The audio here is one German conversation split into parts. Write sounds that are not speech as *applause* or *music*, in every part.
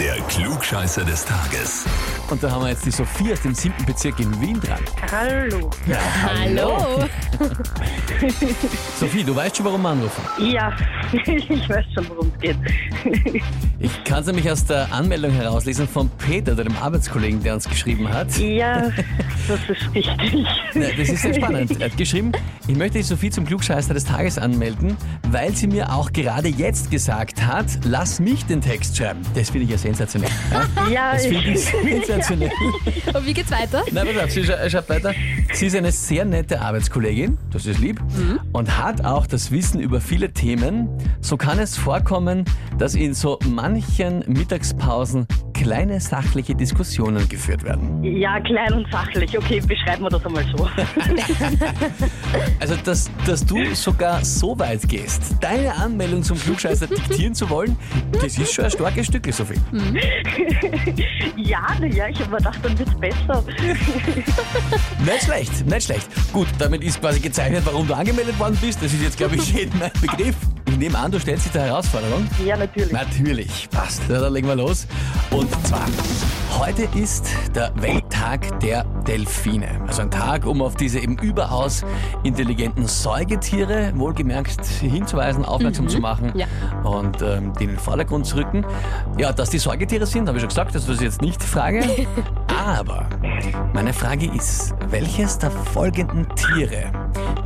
Der Klugscheißer des Tages. Und da haben wir jetzt die Sophie aus dem siebten Bezirk in Wien dran. Hallo. Ja, Hallo. *laughs* Sophie, du weißt schon, warum wir anrufen. Ja, *laughs* ich weiß schon, worum es geht. *laughs* Ich kann es nämlich aus der Anmeldung herauslesen von Peter, dem Arbeitskollegen, der uns geschrieben hat. Ja, das ist richtig. Na, Das ist sehr spannend. Er hat geschrieben, ich möchte die Sophie zum Klugscheißer des Tages anmelden, weil sie mir auch gerade jetzt gesagt hat, lass mich den Text schreiben. Das finde ich ja sensationell. *laughs* Ja? Das finde ich sensationell. *laughs* Und wie geht's weiter? Nein, pass auf, sie schreibt weiter. Sie ist eine sehr nette Arbeitskollegin, das ist lieb, und hat auch das Wissen über viele Themen. So kann es vorkommen, dass in so manchen Mittagspausen kleine sachliche Diskussionen geführt werden. ja, klein und sachlich. Okay, beschreiben wir das einmal so. *laughs* Also, dass, dass du sogar so weit gehst, deine Anmeldung zum Klugscheißer diktieren zu wollen, das ist schon ein starkes Stück, Sophie. Ja, na ja, ich habe mir gedacht, dann wird's besser. *laughs* Nicht schlecht, nicht schlecht. Gut, damit ist quasi gezeichnet, warum du angemeldet worden bist. Das ist jetzt, glaube ich, *laughs* jedem ein Begriff. Ich nehme an, du stellst dich der Herausforderung. Ja, natürlich. Natürlich, passt. Na, dann legen wir los. Und zwar, heute ist der Welttag der Delfine. Also ein Tag, um auf diese eben überaus intelligenten Säugetiere, wohlgemerkt, hinzuweisen, aufmerksam zu machen Ja. und ähm, die in den Vordergrund zu rücken. Ja, dass die Säugetiere sind, habe ich schon gesagt, das ist jetzt nicht die Frage. *laughs* Aber meine Frage ist, welches der folgenden Tiere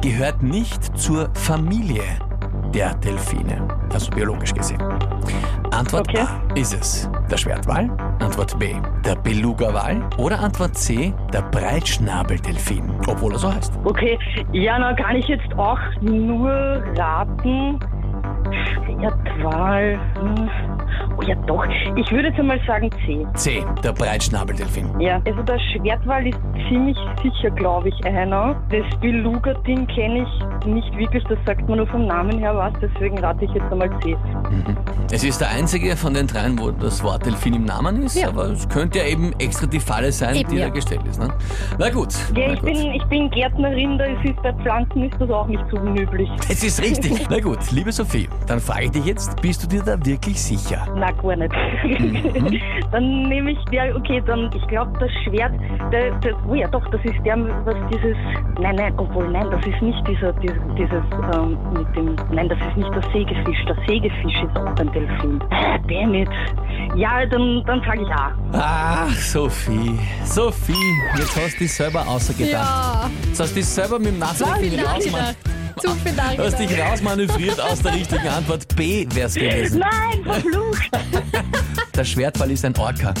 gehört nicht zur Familie der Delfine, also biologisch gesehen? Antwort Okay. A ist es der Schwertwal, Antwort B der Beluga-Wal oder Antwort C der Breitschnabeldelfin, obwohl er so heißt. Okay, ja, na kann ich jetzt auch nur raten. Schwertwahl. hm. Ja, doch. Ich würde jetzt einmal sagen C. C der Breitschnabeldelfin. Ja, also der Schwertwal ist ziemlich sicher, glaube ich, einer. Das Beluga-Ding kenne ich nicht wirklich, das sagt man nur vom Namen her was, deswegen rate ich jetzt einmal C. Es ist der einzige von den dreien, wo das Wort Delfin im Namen ist, Ja. aber es könnte ja eben extra die Falle sein, Eben, die ja. da gestellt ist. Ne? Na gut. Ja, na ich gut. bin, ich bin Gärtnerin, da ist es bei Pflanzen ist das auch nicht so unüblich. *laughs* Es ist richtig. *laughs* Na gut, liebe Sophie, dann frage ich dich jetzt, bist du dir da wirklich sicher? Na, gar nicht. Mhm. *laughs* dann nehme ich der, okay, dann, ich glaube, das Schwert, der, der, oh ja, doch, das ist der, was dieses, nein, nein, obwohl, nein, das ist nicht dieser, dieses, dieses ähm, mit dem, nein, das ist nicht der Sägefisch, der Sägefisch ist auch ein Delfin. Ah, damn it. Ja, dann, dann sage ich A. Ach, Sophie, Sophie, jetzt hast du dich selber ausgedacht. Ja. Jetzt hast du dich selber mit dem rausman nachgedacht. Zu viel du hast dich rausmanövriert aus der richtigen Antwort. B wär's gewesen. Nein, verflucht. *laughs* Der Schwertwal ist ein Orca.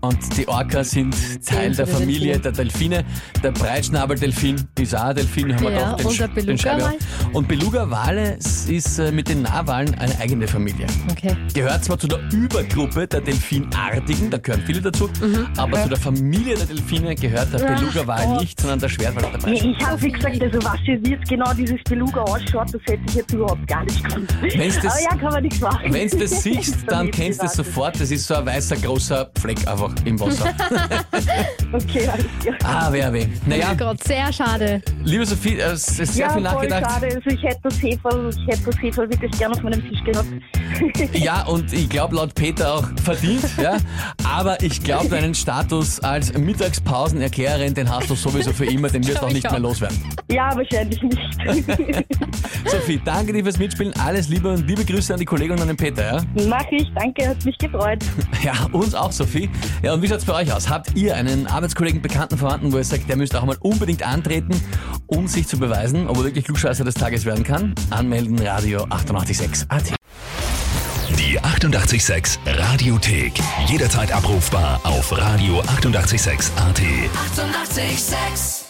Und die Orcas sind Teil der Familie der Delfine. Der Breitschnabeldelfin ist auch ein Delfin, haben wir Ja, doch den, und der den auch. Und Beluga-Wale ist äh, mit den Narwalen eine eigene Familie. Okay. Gehört zwar zu der Übergruppe der Delfinartigen, da gehören viele dazu, aber zu der Familie der Delfine gehört der Beluga-Wal Gott. nicht, sondern der Schwertwal der Breitschnabel. ich habe gesagt, also was jetzt genau dieses Beluga ausschaut, das hätte ich jetzt überhaupt gar nicht gewusst. Wenn's das- Aber ja, kann man nichts machen. Wenn du das siehst, *laughs* dann kennst du es sofort. Das ist so ein weißer, großer Fleck einfach im Wasser. *laughs* Okay, alles klar. ah, wer weh. Naja, Oh Gott, sehr schade. liebe Sophie, äh, es ist sehr ja, viel voll nachgedacht. schade. Also ich hätte das Heferl, ich hätte das Heferl wirklich gerne auf meinem Tisch gehabt. *laughs* Ja, und ich glaube laut Peter auch verdient, ja. Aber ich glaube, deinen Status als Mittagspausenerklärerin, den hast du sowieso für immer, den wirst du auch nicht mehr auch. loswerden. ja, wahrscheinlich nicht. *laughs* Sophie, danke dir fürs Mitspielen. Alles Liebe und liebe Grüße an die Kollegen und an den Peter, ja. Mach ich, danke, hat mich gefreut. *laughs* Ja, uns auch, Sophie. Ja, und wie schaut's bei euch aus? Habt ihr einen Arbeitskollegen, Bekannten, Verwandten, wo ihr sagt, der müsste auch mal unbedingt antreten, um sich zu beweisen, ob er wirklich Klugscheißer des Tages werden kann? Anmelden, Radio 886 AT. Die 88,6 Radiothek. Jederzeit abrufbar auf radio886.at. 88,6. Eighty-eight, sex.